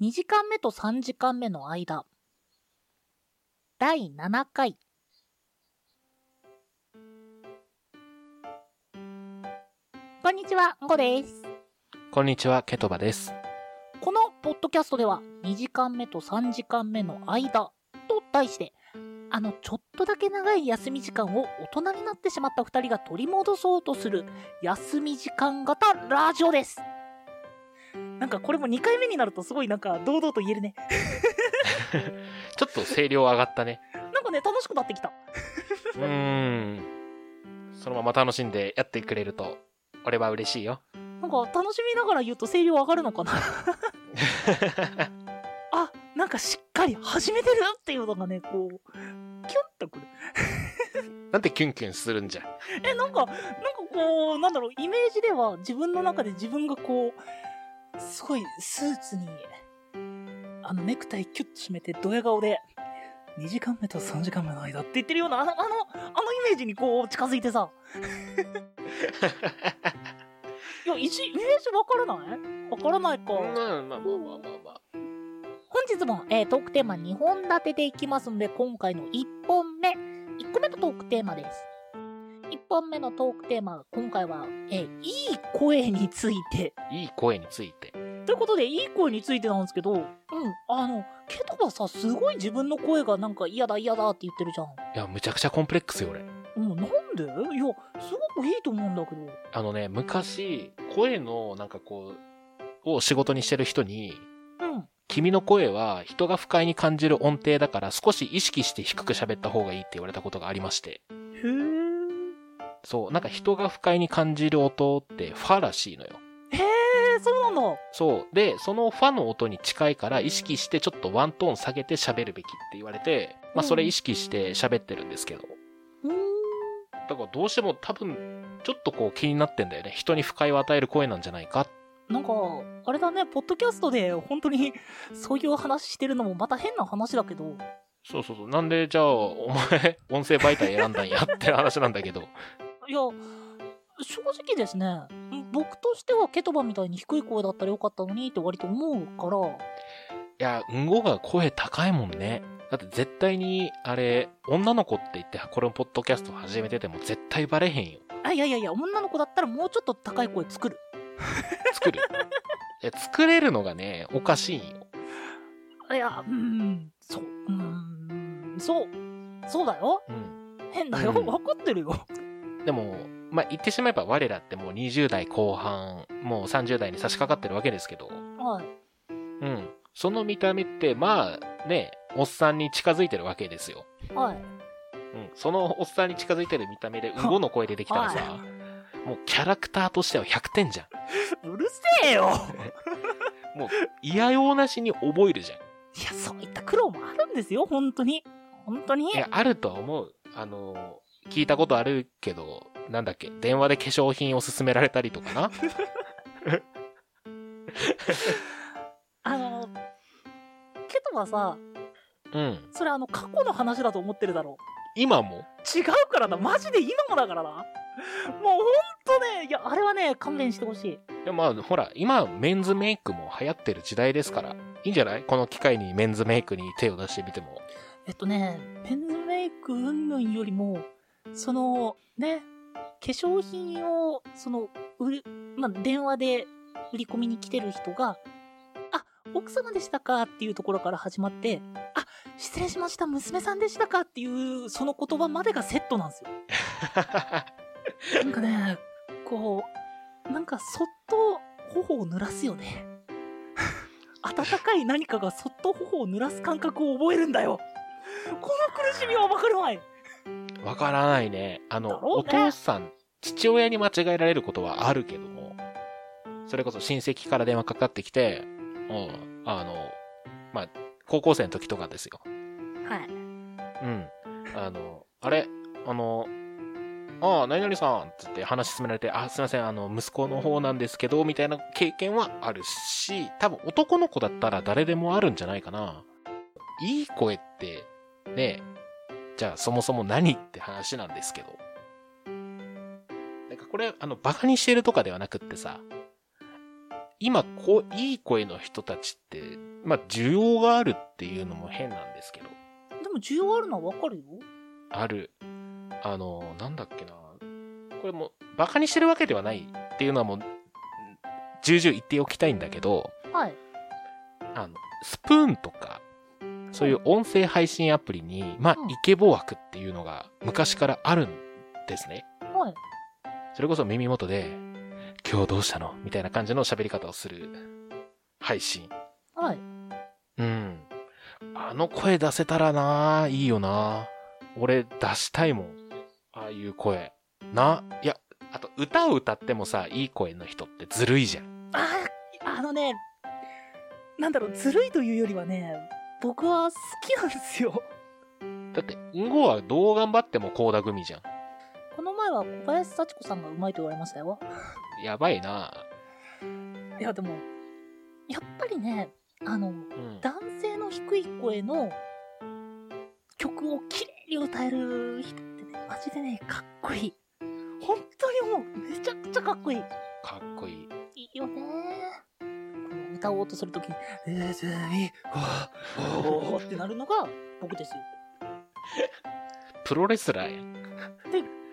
2時間目と3時間目の間第7回こんにちは、んごです。こんにちは、ケトバです。このポッドキャストでは2時間目と3時間目の間と題してあのちょっとだけ長い休み時間を大人になってしまった2人が取り戻そうとする休み時間型ラジオですなんかこれも2回目になるとすごいなんか堂々と言えるね ちょっと声量上がったね。なんかね楽しくなってきたうーん。そのまま楽しんでやってくれると、俺は嬉しいよ。なんか楽しみながら言うと声量上がるのかな あなんかしっかり始めてるっていうのがねこうキュンとくるなんでキュンキュンするんじゃ。えなんかなんかこうなんだろうイメージでは自分の中で自分がこうすごいスーツにあのネクタイキュッと締めてドヤ顔で2時間目と3時間目の間って言ってるようなあのあのあのイメージにこう近づいてさ。いや一イメージわからない？わからないか、うん、まあまあまあまあまあ。本日も、えートークテーマ2本立てでいきますので今回の1本目。1個目のトークテーマです。1本目のトークテーマ今回は、えーいい声について。いい声について。ということでいい声についてなんですけどうん。あのケトバさすごい自分の声がなんか嫌だ嫌だって言ってるじゃん。いや、むちゃくちゃコンプレックスよ、俺。うんなんで？いやすごくいいと思うんだけど。あのね、昔、声の、なんかこう、を仕事にしてる人に、うん。君の声は人が不快に感じる音程だから少し意識して低く喋った方がいいって言われたことがありまして。へえそう、なんか人が不快に感じる音ってファらしいのよ。へえそうなんだそう。で、そのファの音に近いから意識してちょっとワントーン下げて喋るべきって言われて、まあそれ意識して喋ってるんですけど。うーんだからどうしても多分、ちょっとこう気になってんだよね。人に不快を与える声なんじゃないか。なんか、あれだね、ポッドキャストで本当に そういう話してるのもまた変な話だけど、そうそうそう。なんでじゃあ、お前、音声媒体選んだんやって話なんだけど。いや、正直ですね、僕としてはケトバみたいに低い声だったらよかったのにって割と思うから、いや、うんごが声高いもんね。だって絶対に、あれ、女の子って言って、これをポッドキャスト始めてても絶対バレへんよ。あ、いやいやいや、女の子だったらもうちょっと高い声作る。作る。いや作れるのがね、おかしいんよ。いや、うーん、そう、うーん、そう、そうだよ。うん。変だよ。うんわかってるよ。でも、まあ、言ってしまえば我らってもう20代後半、もう30代に差し掛かってるわけですけど、はい。うん。その見た目って、まあ、ね、おっさんに近づいてるわけですよ。はい。うん。そのおっさんに近づいてる見た目で、うんごの声出てきたらさ、もうキャラクターとしては100点じゃ うるせえよ。ん。もう、嫌用なしに覚えるじゃん。いや、そういった苦労もあるんですよ、本当に。本当に。いや、あるとは思う。あの、聞いたことあるけど、なんだっけ、電話で化粧品を勧められたりとかな？あの、ケトバさ、うん。それあの、過去の話だと思ってるだろ今も？違うからな。マジで今もだからな。もうほんとね、いや、あれはね、勘弁してほしい。でもまあ、ほら、今、メンズメイクも流行ってる時代ですから、いいんじゃない？この機会にメンズメイクに手を出してみても。えっとね、ペンズメイク云々よりも、その、ね、化粧品を、その、売り、まあ、電話で売り込みに来てる人が、あ、奥様でしたか？っていうところから始まって、あ、失礼しました、娘さんでしたか？っていう、その言葉までがセットなんですよ。なんかね、こう、なんかそっと頬を濡らすよね。温かい何かがそっと頬を濡らす感覚を覚えるんだよ。この苦しみはわかるまい。わからないね。あの、お父さん、父親に間違えられることはあるけども、それこそ親戚から電話かかってきて、うん、あの、まあ、高校生の時とかですよ。はい。うん。あの、あれ、あの、ああ、何々さんつって話進められて、あ、すいません、あの、息子の方なんですけど、みたいな経験はあるし、多分男の子だったら誰でもあるんじゃないかな。いい声って、ね、じゃあそもそも何って話なんですけど。なんかこれ、あの、バカにしてるとかではなくってさ、今、こう、いい声の人たちって、まあ、需要があるっていうのも変なんですけど、でも需要あるのはわかるよ。ある。あの、なんだっけな。これも、バカにしてるわけではないっていうのはもう、重々言っておきたいんだけど、はい。あの、スプーンとか、そういう音声配信アプリに、まあうん、イケボ枠っていうのが昔からあるんですね。はい。それこそ耳元で、今日どうしたの？みたいな感じの喋り方をする配信。はい。うん。あの声出せたらな、いいよな。俺出したいもん。ああいう声。な、いや、あと歌を歌ってもさ、いい声の人ってずるいじゃん。あーあのね、なんだろう、ずるいというよりはね、僕は好きなんですよ。だって、んごはどう頑張っても高田組じゃん。この前は小林幸子さんがうまいと言われましたよ。やばいな。いや、でも、やっぱりね、あの、うん。男性の低い声の曲をきれいに歌える人ってね、マジでね、かっこいい。本当にもう、めちゃくちゃかっこいい。かっこいい。いいよねこの歌おうとするときに、えずみ、わおーってなるのが僕ですよ。プロレスラーやん。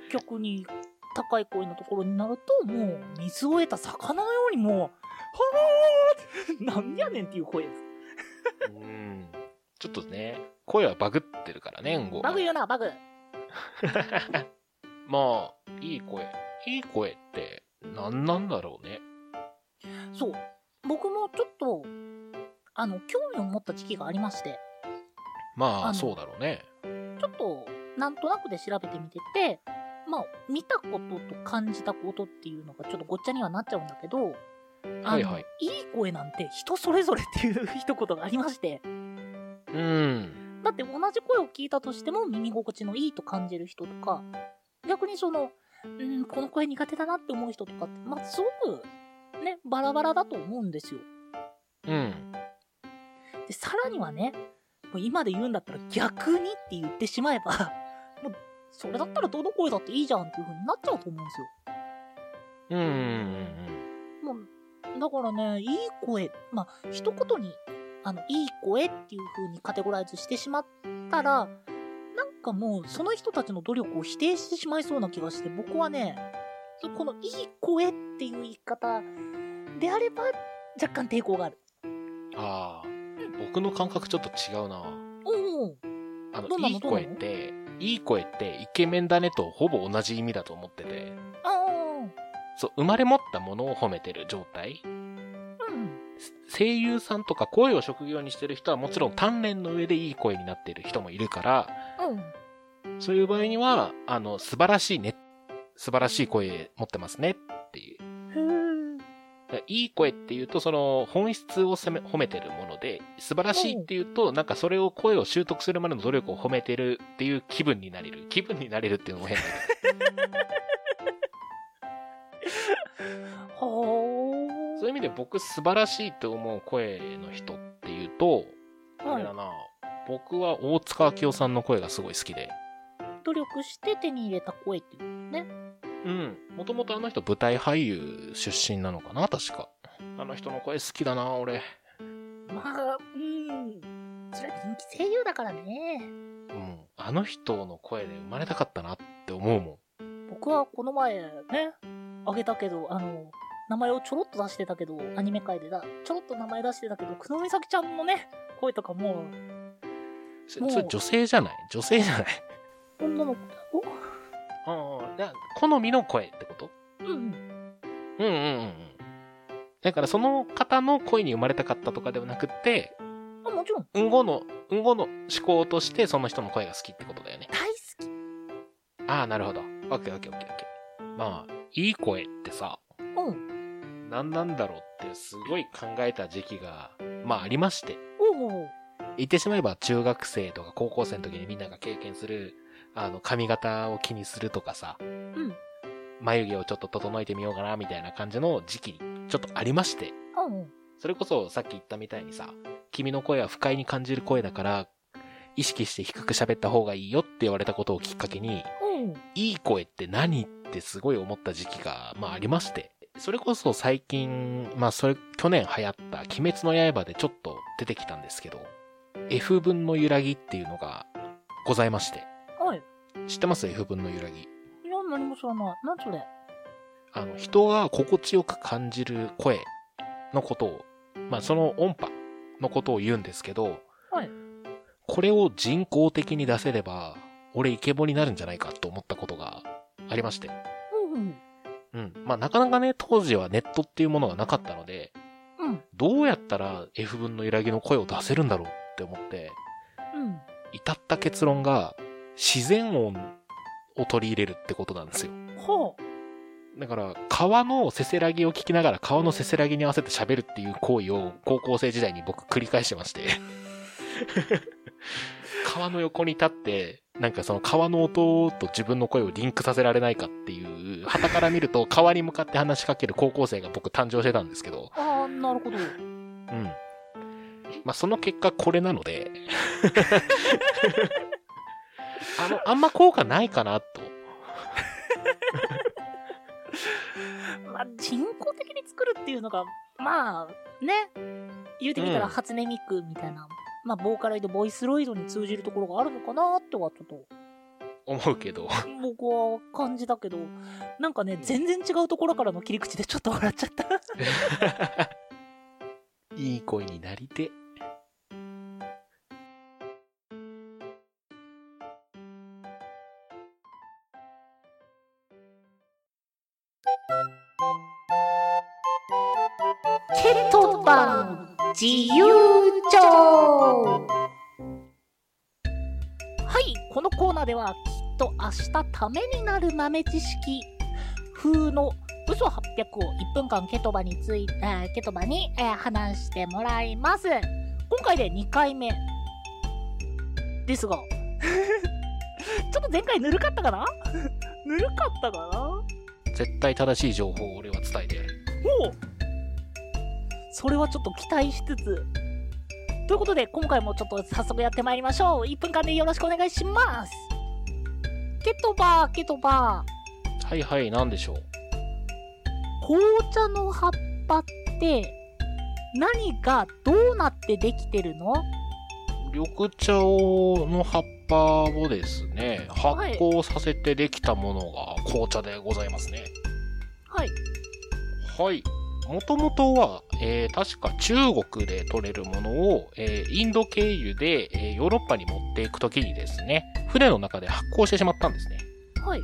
逆に、高い声のところになると、もう、水を得た魚のようにもう、はーって、なんやねんっていう声です。うん。ちょっとね、声はバグってるからね、んご。バグ言うな、バグ。まあ、いい声。いい声って、何なんだろうね。そう。僕もちょっと、あの、興味を持った時期がありまして、まあ、そうだろうね。ちょっと、なんとなくで調べてみてて、まあ、見たことと感じたことっていうのがちょっとごっちゃにはなっちゃうんだけど、はいはい。いい声なんて人それぞれっていう一言がありまして、うん。だって同じ声を聞いたとしても耳心地のいいと感じる人とか、逆にその、うん、この声苦手だなって思う人とかって、まあ、すごく、ね、バラバラだと思うんですよ。うん。で、さらにはね、もう今で言うんだったら逆にって言ってしまえば、もう、それだったらどの声だっていいじゃんっていう風になっちゃうと思うんですよ。うん。うん。もう、だからね、いい声、まあ、一言に、あの、いい声っていう風にカテゴライズしてしまったら、なんかもう、その人たちの努力を否定してしまいそうな気がして、僕はね、このいい声っていう言い方であれば、若干抵抗がある。ああ、僕の感覚ちょっと違うな。おおあのいの？い声って、いい声ってイケメンだねとほぼ同じ意味だと思ってて、あそう、生まれ持ったものを褒めてる状態。あ、うん。声優さんとか声を職業にしてる人はもちろん鍛錬の上でいい声になってる人もいるから、うん。そういう場合には、あの、素晴らしいね。素晴らしい声持ってますねっいい声っていうと、その本質を責め褒めてるもので、素晴らしいっていうと、なんかそれを声を習得するまでの努力を褒めてるっていう気分になれる。気分になれるっていうのも変だけど。はそういう意味で僕素晴らしいと思う声の人っていうと、あ。れだ。な、僕は大塚明夫さんの声がすごい好きで。努力して手に入れた声っていうね。うん。もともとあの人舞台俳優出身なのかな？確か。あの人の声好きだな、俺。まあ、うん。それは人気声優だからね。うん。あの人の声で生まれたかったなって思うもん。僕はこの前ね、あげたけど、あの、名前をちょろっと出してたけど、アニメ界でだ、ちょろっと名前出してたけど、久野美咲ちゃんのね、声とかももうそそれ女性じゃない？女性じゃない？う、女の子だよ。ああ、だ好みの声ってこと？うん。うんうんうんうん。だからその方の声に生まれたかったとかではなくって、あ、もちろん、うんごの、うんごの思考としてその人の声が好きってことだよね。大好き。ああ、なるほど。オッケーオッケーオッケーオッケー。まあ、いい声ってさ、うん。何なんだろうってすごい考えた時期が、まあありまして。おうおう言ってしまえば中学生とか高校生の時にみんなが経験する、あの、髪型を気にするとかさ、うん。眉毛をちょっと整えてみようかなみたいな感じの時期、ちょっとありまして。それこそさっき言ったみたいにさ、君の声は不快に感じる声だから、意識して低く喋った方がいいよって言われたことをきっかけに、うん。いい声って何ってすごい思った時期が、まあありまして。それこそ最近、まあそれ、去年流行った鬼滅の刃でちょっと出てきたんですけど、F 分の揺らぎっていうのがございまして。はい。知ってます ?F 分の揺らぎ。何も知らない。何それ？あの、人が心地よく感じる声のことを、まあその音波のことを言うんですけど、はい。これを人工的に出せれば、俺イケボになるんじゃないかと思ったことがありまして。うんうん。うん。まあなかなかね、当時はネットっていうものがなかったので、うん。どうやったら F 分の揺らぎの声を出せるんだろうって思って、うん。至った結論が、自然音を取り入れるってことなんですよ。はだから、川のせせらぎを聞きながら川のせせらぎに合わせて喋るっていう行為を高校生時代に僕繰り返してまして。川の横に立って、なんかその川の音と自分の声をリンクさせられないかっていう、旗から見ると川に向かって話しかける高校生が僕誕生してたんですけど、あ。ああ、なるほど。うん。まあ、その結果これなので、あの、あんま効果ないかなと。まあ、人工的に作るっていうのが、まあ、ね。言うてみたらうん初音ミクみたいな、まあ、ボーカロイド、ボイスロイドに通じるところがあるのかなってはちょっと、思うけど。僕は感じだけど、なんかね、全然違うところからの切り口でちょっと笑っちゃった。いい声になりて。ケトバン自由帳はい、このコーナーではきっと明日ためになる豆知識風の嘘800を1分間ケトバについて、えーケトバに、えー話してもらいます。今回で2回目ですが、ちょっと前回ぬるかったかなぬるかったかな絶対正しい情報を俺は伝えてやる。おうそれはちょっと期待しつつ。ということで、今回もちょっと早速やってまいりましょう。1分間でよろしくお願いします。ケトバー、ケトバー。はいはい、なんでしょう？紅茶の葉っぱって、何がどうなってできてるの？緑茶をの葉っぱをですね、発酵させてできたものが紅茶でございますね。はい。はい。もともとは、えー確か中国で取れるものを、えーインド経由で、えーヨーロッパに持っていくときにですね、船の中で発酵してしまったんですね。はい。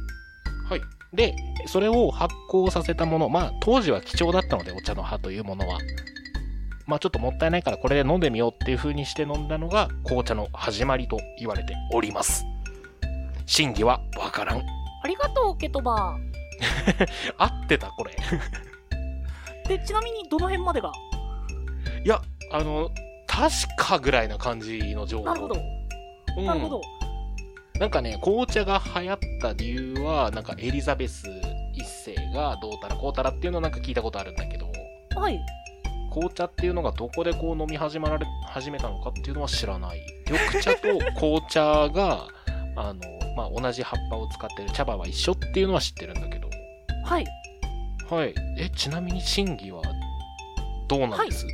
はい。で、それを発酵させたもの、まあ当時は貴重だったので、お茶の葉というものは。まあちょっともったいないからこれで飲んでみようっていう風にして飲んだのが紅茶の始まりと言われております。真偽はわからん。ありがとう、ケトバ 合ってた、これ。ー。で、ちなみにどの辺までが？いや、あの、確かぐらいな感じの情報。なるほど。うんなるほど。なんかね、紅茶が流行った理由は、なんかエリザベス一世がどうたらこうたらっていうのをなんか聞いたことあるんだけど、はい。紅茶っていうのがどこでこう飲み始まられ、始めたのかっていうのは知らない。緑茶と紅茶が、あの、まあ、同じ葉っぱを使ってる茶葉は一緒っていうのは知ってるんだけど、はい。はい。え、ちなみに真偽はどうなんです、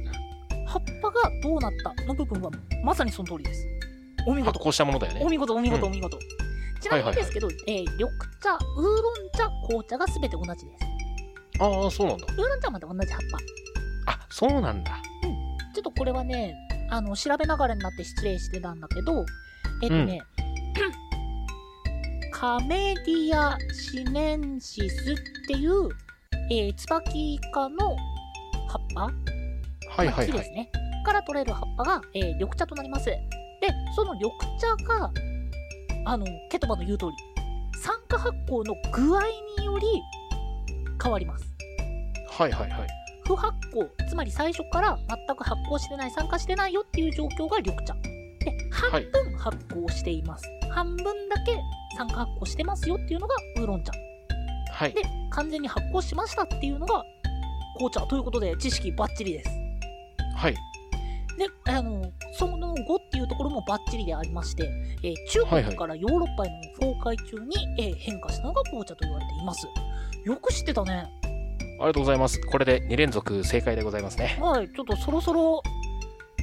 葉っぱがどうなったの部分はまさにその通りです。お見事。発酵したものだよねお。見事、お見事、うんお見事。ちなみにですけど、えー緑茶、ウーロン茶、紅茶が全て同じです。ああ、そうなんだ。ウーロン茶はまた同じ葉っぱ。あ、そうなんだ。ちょっとこれはね、あの、調べながらになって失礼してたんだけど、えっとね、カメディアシネンシスっていう、えー、椿科の葉っぱ？はいはいはい。木ですね。から取れる葉っぱが、えー緑茶となります。で、その緑茶が、あの、ケトバの言う通り、酸化発酵の具合により変わります。はいはいはい。不発酵、つまり最初から全く発酵してない、酸化してないよっていう状況が緑茶。で、半はい分発酵しています。半分だけ酸化発酵してますよっていうのがウーロン茶。はいで。完全に発酵しましたっていうのが紅茶ということで知識バッチリです。はい。で、あの、その後っていうところもバッチリでありまして、えー中はいはい国からヨーロッパへの航海中に、えー変化したのが紅茶と言われています。よく知ってたね。りがとうございます。これで2連続正解でございますね。はい、ちょっとそろそろ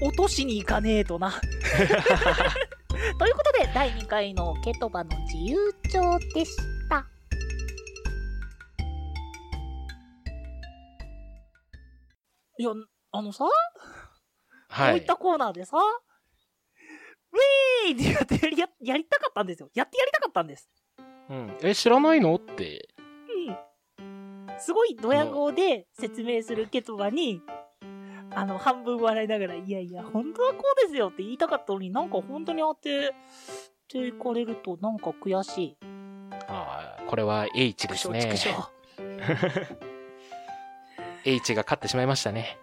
落としに行かねえとな。ということで、第2回のケトバの自由帳でした。いや、あのさ、はいこういっ。たコーナーでさ、ウェーイってやってややりたかったんですよ。やってやりたかったんです。うん、え、知らないの？って。うん。すごいドヤ顔で説明するケトバに、あの、半分笑いながら、いやいや、本当はこうですよって言いたかったのになんか本当に当てていかれるとなんか悔しい。ああ、これは H ですね畜生畜。生 H が勝ってしまいましたね。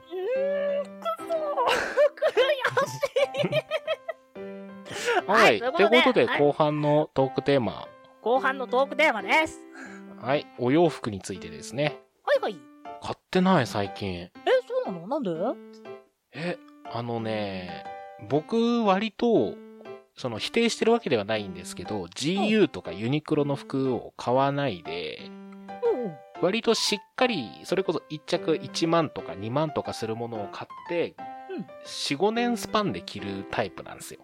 は。はいいとといううこととで後半のトークテーマ。後半のトークテーマです。はい。お洋服についてですね。はいはい。買ってない、最近。え、そうなの？なんで？え、あのね、僕、割と、その否定してるわけではないんですけど、GU とかユニクロの服を買わないで、うん。割としっかり、それこそ1着1万とか2万とかするものを買って、うん4、5年スパンで着るタイプなんですよ。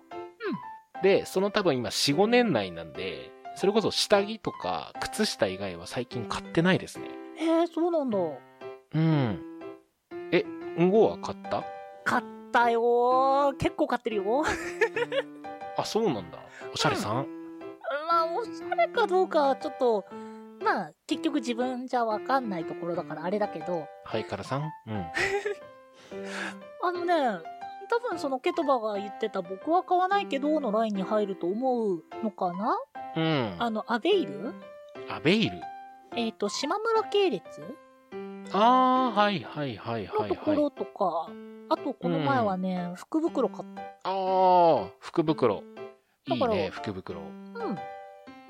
で、その多分今4、5年内なんで、それこそ下着とか靴下以外は最近買ってないですね。えー、そうなんだ。うん。え、んごは買った？買ったよー。結構買ってるよ。あ、そうなんだ。おしゃれさん、まあ、おしゃれかどうかはちょっと、まあ、結局自分じゃわかんないところだからあれだけど、ハイカラさん？うん。あのね、多分そのケトバが言ってた僕は買わないけどのラインに入ると思うのかな？うん。あの、アベイル？アベイル？えっ、と、島村系列？あー、はいはいはいのはいはい。ところとか、あとこの前はね、福袋買った。あー、福袋。いいね、福袋。うん。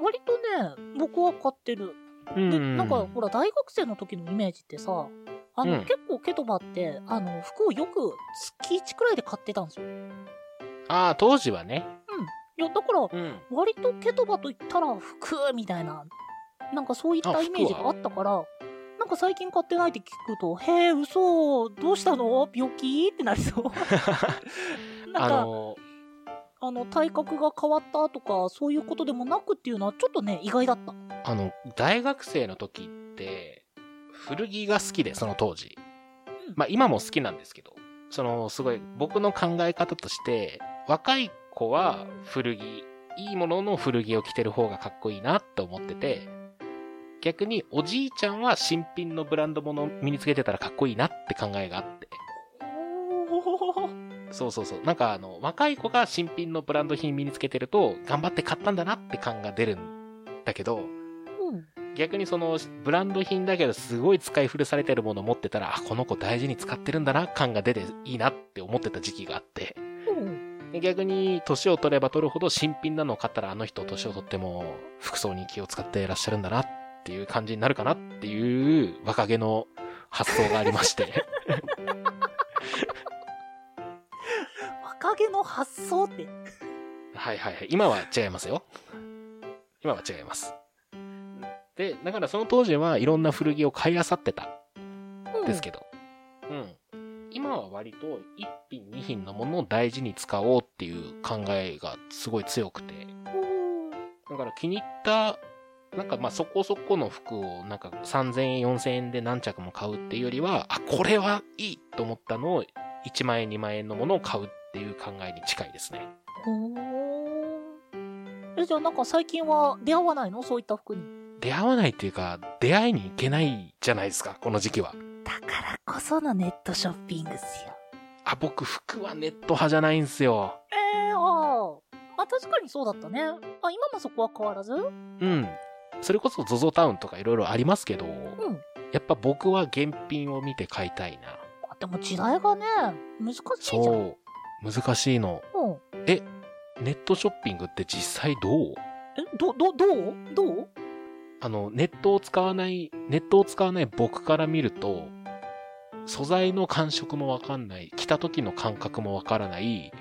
割とね、僕は買ってる。うん。で、なんかほら、大学生の時のイメージってさ、あの、うん結構ケトバって、あの、服をよく月1くらいで買ってたんですよ。あー、当時はね。いや、だから、うん。割とケトバと言ったら服みたいな、なんかそういったあイメージがあったから、なんか最近買ってないって聞くと、へえ、嘘、どうしたの？病気？ってなりそう。なんあか、のあの、体格が変わったとか、そういうことでもなくっていうのはちょっとね、意外だった。あの、大学生の時って、古着が好きで、その当時。うんまあ今も好きなんですけど、その、すごい、僕の考え方として、若い子は古着、いいものの古着を着てる方がかっこいいなって思ってて、逆におじいちゃんは新品のブランド物を身につけてたらかっこいいなって考えがあって。そうそうそう。なんかあの、若い子が新品のブランド品身につけてると、頑張って買ったんだなって感が出るんだけど、うん。逆にその、ブランド品だけどすごい使い古されてるものを持ってたら、あ、この子大事に使ってるんだな、感が出ていいなって思ってた時期があって。うん。で逆に、年を取れば取るほど新品なのを買ったら、あの人年を取っても、服装に気を使っていらっしゃるんだなっていう感じになるかなっていう、若気の発想がありまして。若気の発想って。はいはいはい。今は違いますよ。今は違います。で、だからその当時はいろんな古着を買い漁ってた。うん。ですけど、うん。今は割と一品二品のものを大事に使おうっていう考えがすごい強くて、だから気に入った、なんかまあそこそこの服をなんか3000円4000円で何着も買うっていうよりは、あ、これはいいと思ったのを1万円2万円のものを買うっていう考えに近いですね。ほー。え、じゃあなんか最近は出会わないの？そういった服に。出会わないっていうか、出会いに行けないじゃないですか、この時期は。だからこそのネットショッピングっすよ。あ、僕服はネット派じゃないんすよ。えー、ああ。あ、確かにそうだったね。あ、今もそこは変わらず？うん。うん。それこそ ZOZO タウンとかいろいろありますけど、やっぱ僕は現品を見て買いたいな。あでも時代がね、難しいじゃん。そう。難しいの。うん。ネットショッピングって実際どう？え、ど、ど、どう？どう？あの、ネットを使わない、ネットを使わない僕から見ると、素材の感触もわかんない、着た時の感覚もわからない、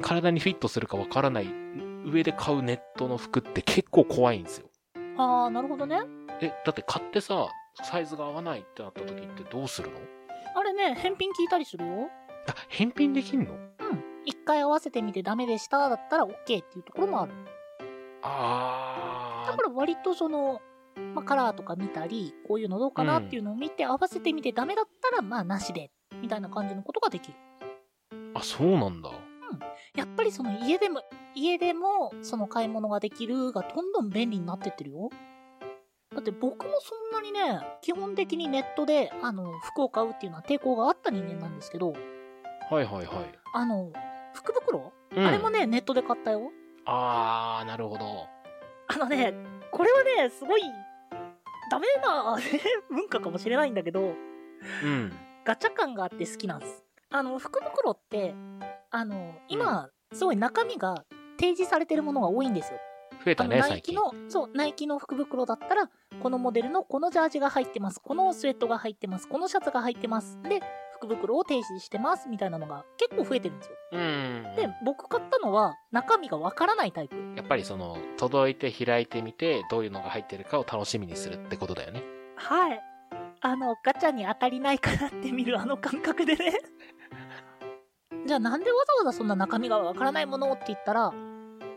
体にフィットするかわからない上で買うネットの服って結構怖いんですよ。ああ、なるほどね。え、だって買ってさ、サイズが合わないってなった時ってどうするの？あれね、返品聞いたりするよ。あ、返品できんの？うん。一回合わせてみてダメでしただったら OK っていうところもある。あだから割とその、まあ、カラーとか見たり、こういうのどうかなっていうのを見て、合わせてみてダメだったら、まあなしで、みたいな感じのことができる。ー、あ、そうなんだ。やっぱりその家でも、家でもその買い物ができるがどんどん便利になってってるよ。だって僕もそんなにね、基本的にネットで、あの、服を買うっていうのは抵抗があった人間なんですけど、はいはいはい。あの、福袋、うんあれもね、ネットで買ったよ。あー、なるほど。あのね、これはね、すごい、ダメな、文化かもしれないんだけど、うん。ガチャ感があって好きなんです。あの、福袋って、あの、今、すごい中身が提示されてるものが多いんですよ。増えたね、ナイ。キの、そう、ナイキの福袋だったら、このモデルのこのジャージが入ってます。このスウェットが入ってます。このシャツが入ってます。で、福袋を提示してます。みたいなのが結構増えてるんですよ。うん。で、僕買ったのは中身がわからないタイプ。やっぱりその、届いて開いてみて、どういうのが入ってるかを楽しみにするってことだよね。はい。あの、ガチャに当たりないかなって見るあの感覚でね。じゃあなんでわざわざそんな中身がわからないものって言ったら、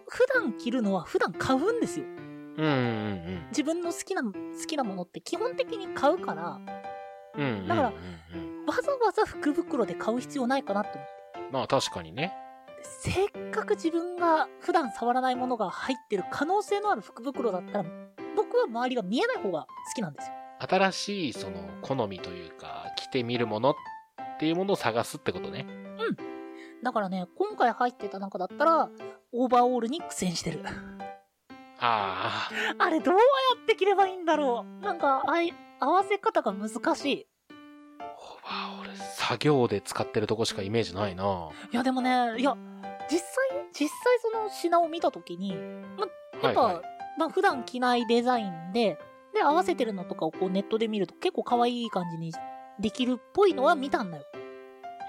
普段着るのは普段買うんですよ。うんうん自分の好きな、好きなものって基本的に買うから、うん。うん。だからうんうんうんわざわざ福袋で買う必要ないかなって思って。まあ確かにね。せっかく自分が普段触らないものが入ってる可能性のある福袋だったら、僕は周りが見えない方が好きなんですよ。新しいその好みというか、着てみるものっていうものを探すってことね。だからね、今回入ってた中だったら、オーバーオールに苦戦してる。ああ。あれどうやって着ればいいんだろうなんか、あい、合わせ方が難しい。作業で使ってるとこしかイメージないないやでもね、いや、実際、実際その品を見たときに、ま、やっぱ、はいはいまあ普段着ないデザインで、で、合わせてるのとかをこうネットで見ると結構可愛い感じにできるっぽいのは見たんだよ。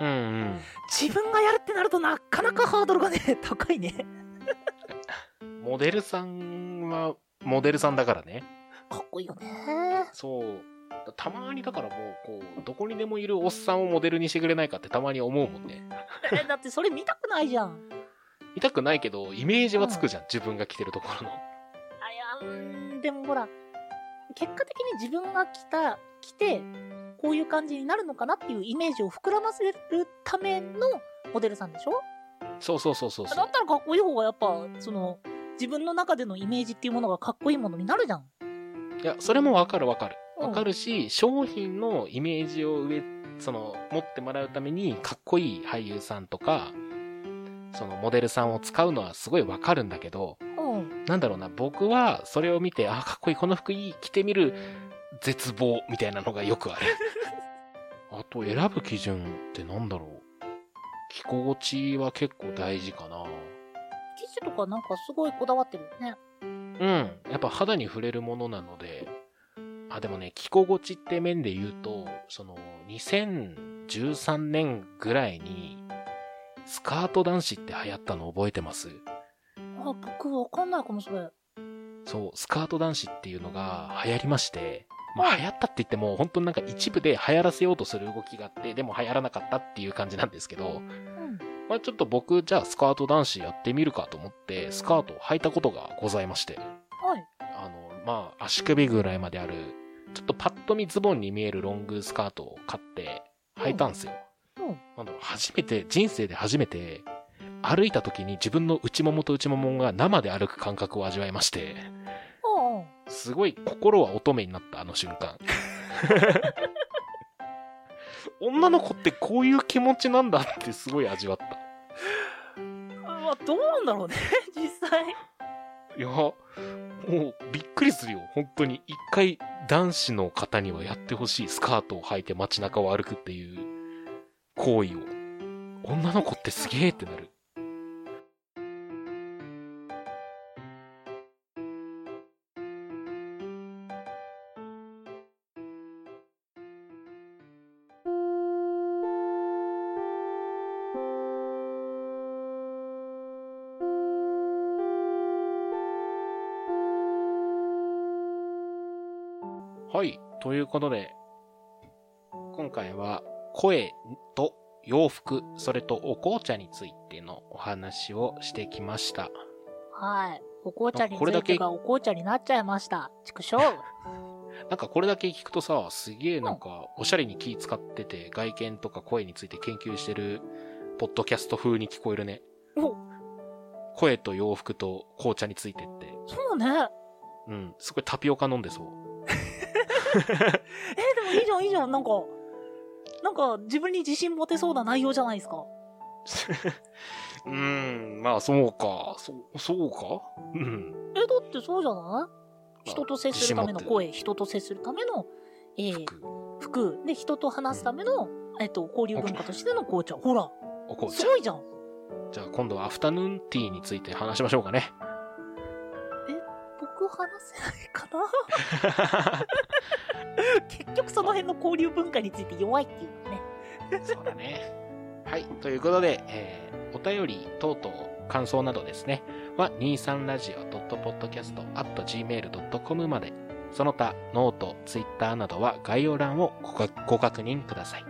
うんうん。自分がやるってなるとなかなかハードルがね、高いね。モデルさんは、モデルさんだからね。かっこいいよね。そう。たまにだからもう、こう、どこにでもいるおっさんをモデルにしてくれないかってたまに思うもんね。え、だってそれ見たくないじゃん。見たくないけど、イメージはつくじゃん。自分が着てるところの。あ、いや、うーん、でもほら、結果的に自分が着た、着て、こういう感じになるのかなっていうイメージを膨らませるためのモデルさんでしょ？そうそうそうそうそうだっ。たらかっこいい方がやっぱ、その、自分の中でのイメージっていうものがかっこいいものになるじゃん。いや、それもわかるわかる。うんわかるし、商品のイメージを上、その、持ってもらうために、かっこいい俳優さんとか、そのモデルさんを使うのはすごいわかるんだけど、うん。なんだろうな、僕はそれを見て、あ、かっこいい、この服いい、着てみる、絶望、みたいなのがよくある。あと、選ぶ基準ってなんだろう。着心地は結構大事かな。生地とかなんかすごいこだわってるよね。うん。やっぱ肌に触れるものなので、あ、でもね、着心地って面で言うと、その、2013年ぐらいに、スカート男子って流行ったの覚えてます？あ、僕わかんないかも、それ。そう、スカート男子っていうのが流行りまして、まあはい流行ったって言っても、本当になんか一部で流行らせようとする動きがあって、でも流行らなかったっていう感じなんですけど、うん。まあちょっと僕、じゃあスカート男子やってみるかと思って、スカートを履いたことがございまして、はい。あの、まあ足首ぐらいまである、ちょっとパッと見ズボンに見えるロングスカートを買って履いたんですよ。うん。なんだろう、初めて、人生で初めて、歩いた時に自分の内ももと内ももが生で歩く感覚を味わいまして。すごい心は乙女になったあの瞬間。女の子ってこういう気持ちなんだってすごい味わった。まあ、どうなんだろうね、実際。いや、もうびっくりするよ。本当に。一回男子の方にはやってほしい。スカートを履いて街中を歩くっていう行為を。女の子ってすげえってなる。ということで、今回は声と洋服、それとお紅茶についてのお話をしてきました。はい。お紅茶につこれだけいてがお紅茶になっちゃいました。畜生。なんかこれだけ聞くとさ、すげえなんかおしゃれに気使ってて、外見とか声について研究してる、ポッドキャスト風に聞こえるね。お、声と洋服と紅茶についてって。そうね。うん、すごいタピオカ飲んでそう。えー、でもいいじゃん、いいじゃん。なんか、なんか自分に自信持てそうな内容じゃないですか？うーん、まあそうか。そう、そうか？うん。え、だってそうじゃない？人と接するための声、人と接するための、えー、服、服、で、人と話すための、えっと、交流文化としての紅茶。ほら、お紅茶。すごいじゃん。じゃあ今度はアフタヌーンティーについて話しましょうかね。僕話せないかな？結局その辺の交流文化について弱いっていうのね。そうだね。はい。ということで、えー、お便り等々、感想などですね、は 23radio.podcast.gmail.com まで、その他、ノート、ツイッターなどは概要欄をご確認ください。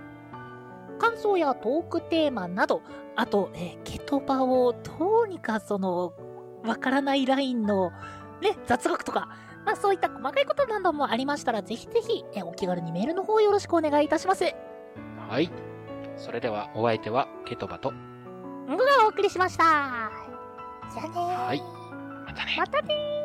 感想やトークテーマなど、あと、えー、ケトバをどうにかその、わからないラインの、ね、雑学とか、まあそういった細かいことなどもありましたら、ぜひぜひ、えーお気軽にメールの方よろしくお願いいたします。はい。それでは、お相手は、ケトバと、んごがお送りしました。じゃあねーはいまたね。またねー